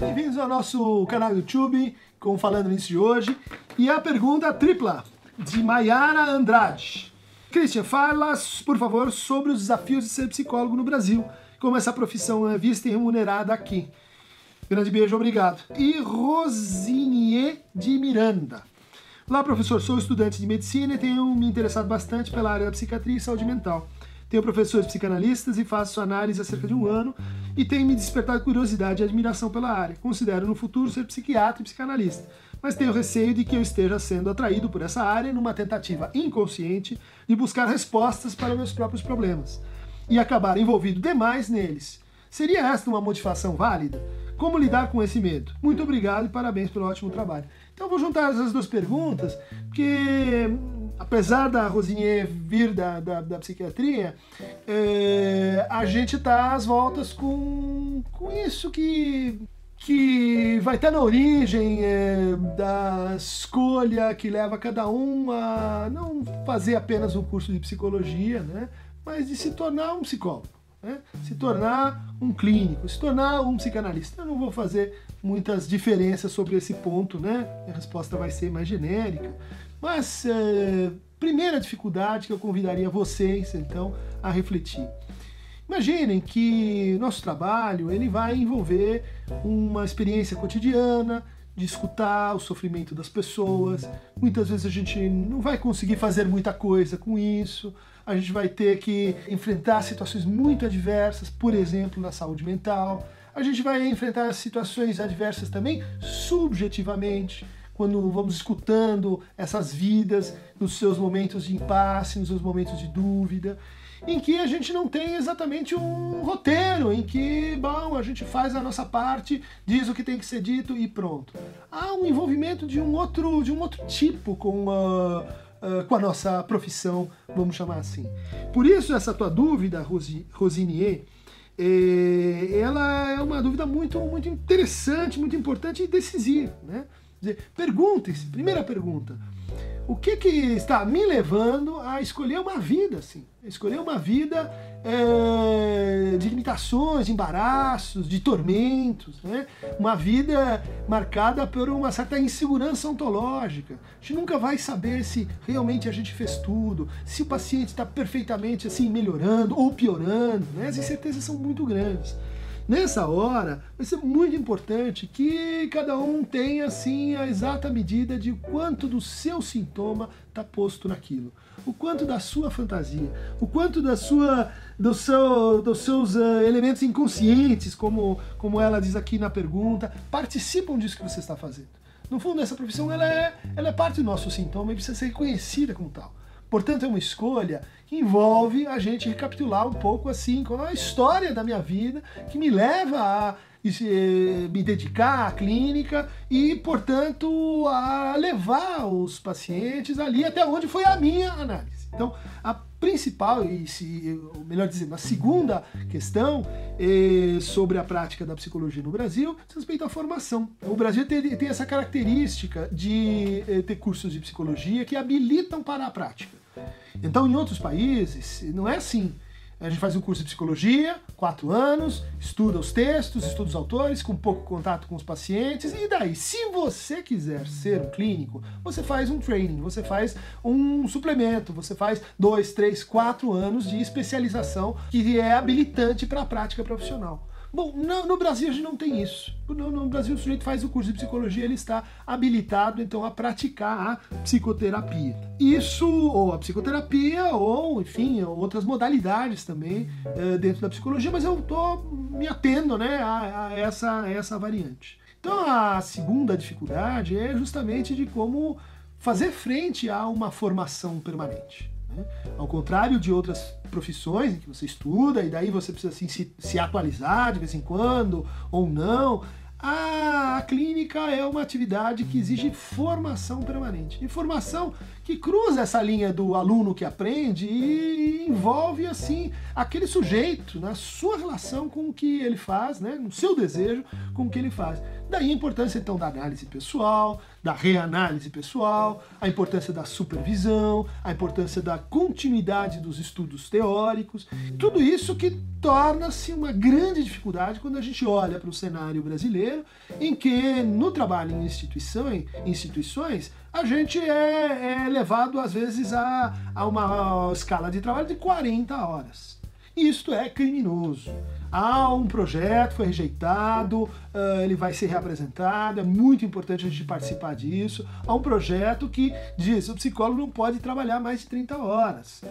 Bem-vindos ao nosso canal YouTube com Falando Nisso de hoje. E a pergunta tripla de Maiara Andrade. Christian, fala, por favor, sobre os desafios de ser psicólogo no Brasil. Como essa profissão é vista e remunerada aqui. Grande beijo, obrigado. E Rosinier de Miranda. Olá, professor. Sou estudante de medicina e tenho me interessado bastante pela área da psiquiatria e saúde mental. Tenho professores psicanalistas e faço análise há cerca de um ano e tenho me despertado curiosidade e admiração pela área. Considero no futuro ser psiquiatra e psicanalista, mas tenho receio de que eu esteja sendo atraído por essa área numa tentativa inconsciente de buscar respostas para meus próprios problemas e acabar envolvido demais neles. Seria esta uma motivação válida? Como lidar com esse medo? Muito obrigado e parabéns pelo ótimo trabalho. Então vou juntar essas duas perguntas, porque apesar da Rosinier vir da, da, da psiquiatria, é, a gente está às voltas com, com isso que, que vai estar na origem é, da escolha que leva cada um a não fazer apenas um curso de psicologia, né, mas de se tornar um psicólogo. Né? Se tornar um clínico, se tornar um psicanalista. Eu não vou fazer muitas diferenças sobre esse ponto, né? A resposta vai ser mais genérica. Mas, é, primeira dificuldade que eu convidaria vocês, então, a refletir. Imaginem que nosso trabalho ele vai envolver uma experiência cotidiana de escutar o sofrimento das pessoas. Muitas vezes a gente não vai conseguir fazer muita coisa com isso. A gente vai ter que enfrentar situações muito adversas, por exemplo, na saúde mental. A gente vai enfrentar situações adversas também subjetivamente quando vamos escutando essas vidas nos seus momentos de impasse, nos seus momentos de dúvida, em que a gente não tem exatamente um roteiro, em que, bom, a gente faz a nossa parte, diz o que tem que ser dito e pronto. Há um envolvimento de um outro, de um outro tipo com a, com a nossa profissão, vamos chamar assim. Por isso, essa tua dúvida, Rosi, Rosinier, é, ela é uma dúvida muito, muito interessante, muito importante e decisiva. Né? Perguntem-se, primeira pergunta, o que, que está me levando a escolher uma vida assim? Escolher uma vida é, de limitações, de embaraços, de tormentos, né? uma vida marcada por uma certa insegurança ontológica. A gente nunca vai saber se realmente a gente fez tudo, se o paciente está perfeitamente assim melhorando ou piorando. Né? As incertezas são muito grandes. Nessa hora, vai ser muito importante que cada um tenha assim a exata medida de quanto do seu sintoma está posto naquilo, o quanto da sua fantasia, o quanto da sua, do seu, dos seus uh, elementos inconscientes, como, como ela diz aqui na pergunta, participam disso que você está fazendo. No fundo, essa profissão ela é, ela é parte do nosso sintoma e precisa ser reconhecida como tal. Portanto, é uma escolha que envolve a gente recapitular um pouco assim com a história da minha vida, que me leva a eh, me dedicar à clínica e, portanto, a levar os pacientes ali até onde foi a minha análise. Então, a principal, e se, melhor dizendo, a segunda questão é sobre a prática da psicologia no Brasil diz respeito à formação. O Brasil tem, essa característica de é, ter cursos de psicologia que habilitam para a prática. Então, em outros países, não é assim. A gente faz um curso de psicologia, quatro anos, estuda os textos, estuda os autores, com pouco contato com os pacientes, e daí, se você quiser ser um clínico, você faz um training, você faz um suplemento, você faz dois, três, quatro anos de especialização que é habilitante para a prática profissional. Bom, no, no, Brasil a gente não tem isso. No, no, Brasil o sujeito faz o curso de psicologia, ele está habilitado então a praticar a psicoterapia. Isso, ou a psicoterapia, ou enfim, outras modalidades também é, dentro da psicologia, mas eu estou me atendo né, a, a, essa, a essa variante. Então a segunda dificuldade é justamente de como fazer frente a uma formação permanente. Né? Ao contrário de outras profissões em que você estuda e daí você precisa assim, se, se atualizar de vez em quando ou não, a, a, clínica é uma atividade que exige formação permanente. E formação que cruza essa linha do aluno que aprende e envolve assim aquele sujeito na sua relação com o que ele faz, né, no seu desejo com o que ele faz. Daí a importância então da análise pessoal, da reanálise pessoal, a importância da supervisão, a importância da continuidade dos estudos teóricos, tudo isso que torna-se uma grande dificuldade quando a gente olha para o cenário brasileiro, em que no trabalho em instituições, instituições a gente é, é levado às vezes a, a uma escala de trabalho de 40 horas. Isto é criminoso. Há um projeto, foi rejeitado, uh, ele vai ser reapresentado, é muito importante a gente participar disso. Há um projeto que diz o psicólogo não pode trabalhar mais de 30 horas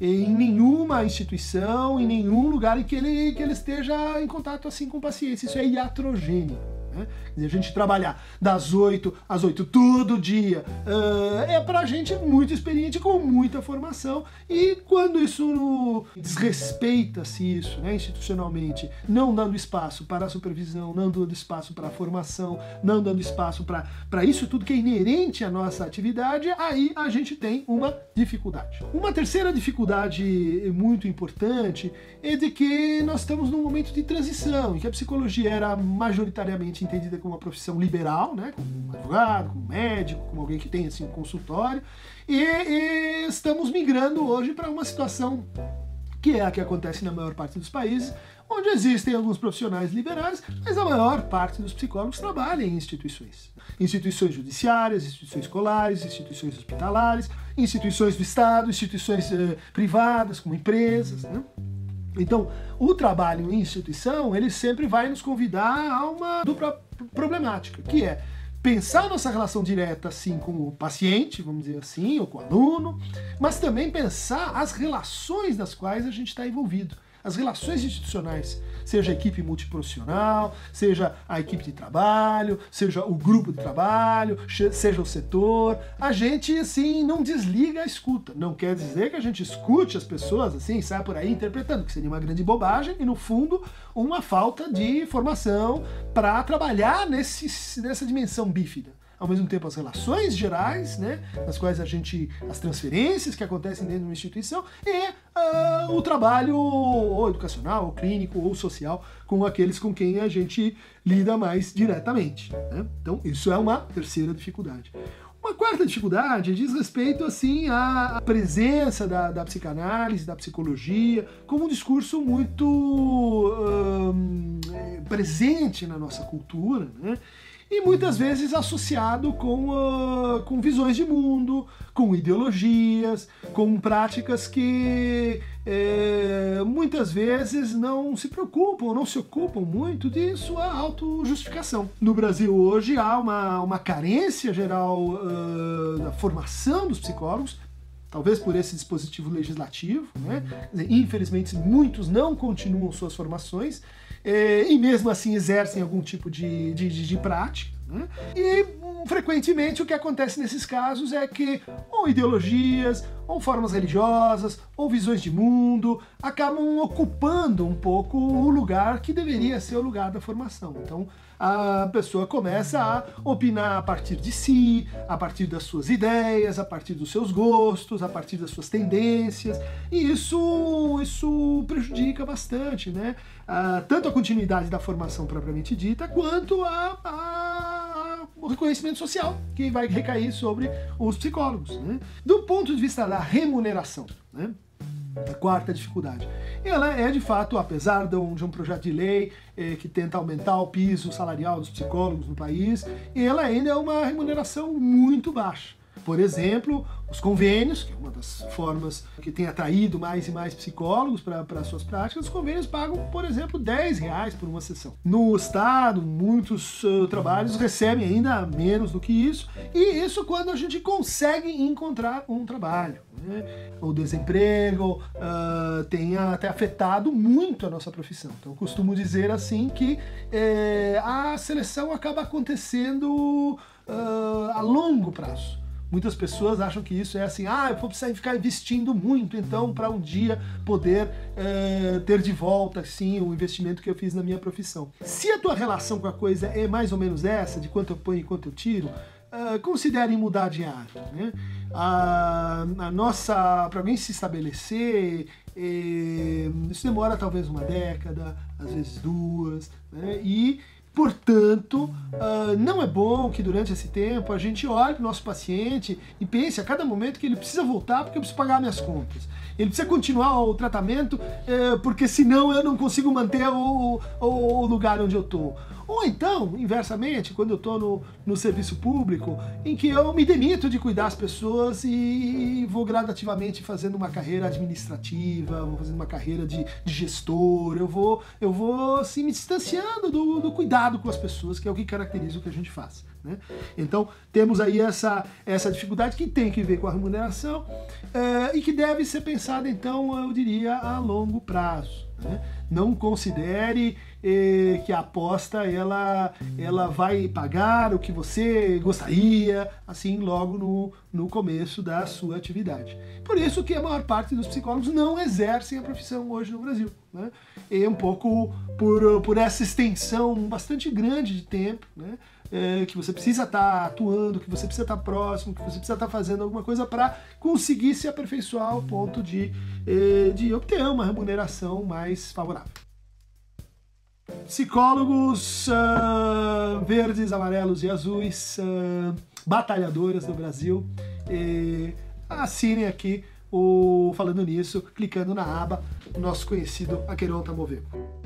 em nenhuma instituição, em nenhum lugar em que ele, que ele esteja em contato assim com pacientes. Isso é iatrogênico. Né? a gente trabalhar das 8 às 8 todo dia uh, é pra gente muito experiente, com muita formação. E quando isso desrespeita-se isso né, institucionalmente, não dando espaço para a supervisão, não dando espaço para a formação, não dando espaço para isso tudo que é inerente à nossa atividade, aí a gente tem uma dificuldade. Uma terceira dificuldade muito importante é de que nós estamos num momento de transição, em que a psicologia era majoritariamente entendida como uma profissão liberal, né, como um advogado, como um médico, como alguém que tem assim um consultório, e, e estamos migrando hoje para uma situação que é a que acontece na maior parte dos países, onde existem alguns profissionais liberais, mas a maior parte dos psicólogos trabalha em instituições. Instituições judiciárias, instituições escolares, instituições hospitalares, instituições do Estado, instituições eh, privadas, como empresas. Né? Então, o trabalho em instituição, ele sempre vai nos convidar a uma dupla problemática, que é pensar nossa relação direta assim com o paciente, vamos dizer assim, ou com o aluno, mas também pensar as relações das quais a gente está envolvido as relações institucionais, seja a equipe multiprofissional, seja a equipe de trabalho, seja o grupo de trabalho, seja o setor, a gente assim não desliga a escuta. Não quer dizer que a gente escute as pessoas assim, sai por aí interpretando, que seria uma grande bobagem e no fundo uma falta de formação para trabalhar nesse, nessa dimensão bífida ao mesmo tempo as relações gerais, né, nas quais a gente, as transferências que acontecem dentro de uma instituição e uh, o trabalho ou educacional, ou clínico, ou social com aqueles com quem a gente lida mais diretamente. Né? Então isso é uma terceira dificuldade. Uma quarta dificuldade diz respeito assim à presença da, da psicanálise, da psicologia, como um discurso muito uh, presente na nossa cultura, né? e muitas vezes associado com, uh, com visões de mundo, com ideologias, com práticas que é, muitas vezes não se preocupam, não se ocupam muito de sua autojustificação. No Brasil hoje há uma, uma carência geral uh, da formação dos psicólogos, talvez por esse dispositivo legislativo, né? Infelizmente, muitos não continuam suas formações é, e mesmo assim exercem algum tipo de, de, de, de prática. Né? E frequentemente o que acontece nesses casos é que ou ideologias, ou formas religiosas, ou visões de mundo acabam ocupando um pouco o lugar que deveria ser o lugar da formação. Então a pessoa começa a opinar a partir de si, a partir das suas ideias, a partir dos seus gostos, a partir das suas tendências, e isso, isso prejudica bastante, né? Ah, tanto a continuidade da formação propriamente dita, quanto a, a, reconhecimento social que vai recair sobre os psicólogos. Né? Do ponto de vista da remuneração, né? a quarta dificuldade. Ela é, de fato, apesar de um, de um projeto de lei eh, que tenta aumentar o piso salarial dos psicólogos no país, ela ainda é uma remuneração muito baixa. Por exemplo, os convênios, que é uma das formas que tem atraído mais e mais psicólogos para suas práticas, os convênios pagam, por exemplo, 10 reais por uma sessão. No Estado, muitos uh, trabalhos recebem ainda menos do que isso, e isso quando a gente consegue encontrar um trabalho. Né? O desemprego uh, tem até afetado muito a nossa profissão. Então, eu costumo dizer assim que eh, a seleção acaba acontecendo uh, a longo prazo. Muitas pessoas acham que isso é assim, ah, eu vou precisar ficar investindo muito, então, para um dia poder é, ter de volta, sim, o investimento que eu fiz na minha profissão. Se a tua relação com a coisa é mais ou menos essa, de quanto eu ponho e quanto eu tiro, uh, mudar de área. Né? A, a nossa, para alguém se estabelecer, eh, isso demora talvez uma década, às vezes duas, né? e Portanto, uh, não é bom que durante esse tempo a gente olhe para o nosso paciente e pense a cada momento que ele precisa voltar porque eu preciso pagar minhas contas. Ele precisa continuar o tratamento uh, porque senão eu não consigo manter o, o, o lugar onde eu estou. Ou então, inversamente, quando eu estou no, no serviço público, em que eu me demito de cuidar das pessoas e vou gradativamente fazendo uma carreira administrativa, vou fazendo uma carreira de, de gestor, eu vou, eu vou assim, me distanciando do, do cuidado com as pessoas, que é o que caracteriza o que a gente faz. Né? Então, temos aí essa, essa dificuldade que tem que ver com a remuneração é, e que deve ser pensada, então, eu diria, a longo prazo. Né? Não considere eh, que a aposta ela, ela vai pagar o que você gostaria, assim, logo no, no começo da sua atividade. Por isso que a maior parte dos psicólogos não exercem a profissão hoje no Brasil. Né? E um pouco por, por essa extensão bastante grande de tempo, né? É, que você precisa estar tá atuando, que você precisa estar tá próximo, que você precisa estar tá fazendo alguma coisa para conseguir se aperfeiçoar ao ponto de, é, de obter uma remuneração mais favorável. Psicólogos uh, verdes, amarelos e azuis, uh, batalhadoras do Brasil, e assinem aqui o Falando Nisso, clicando na aba nosso conhecido Aqueronta Moveco.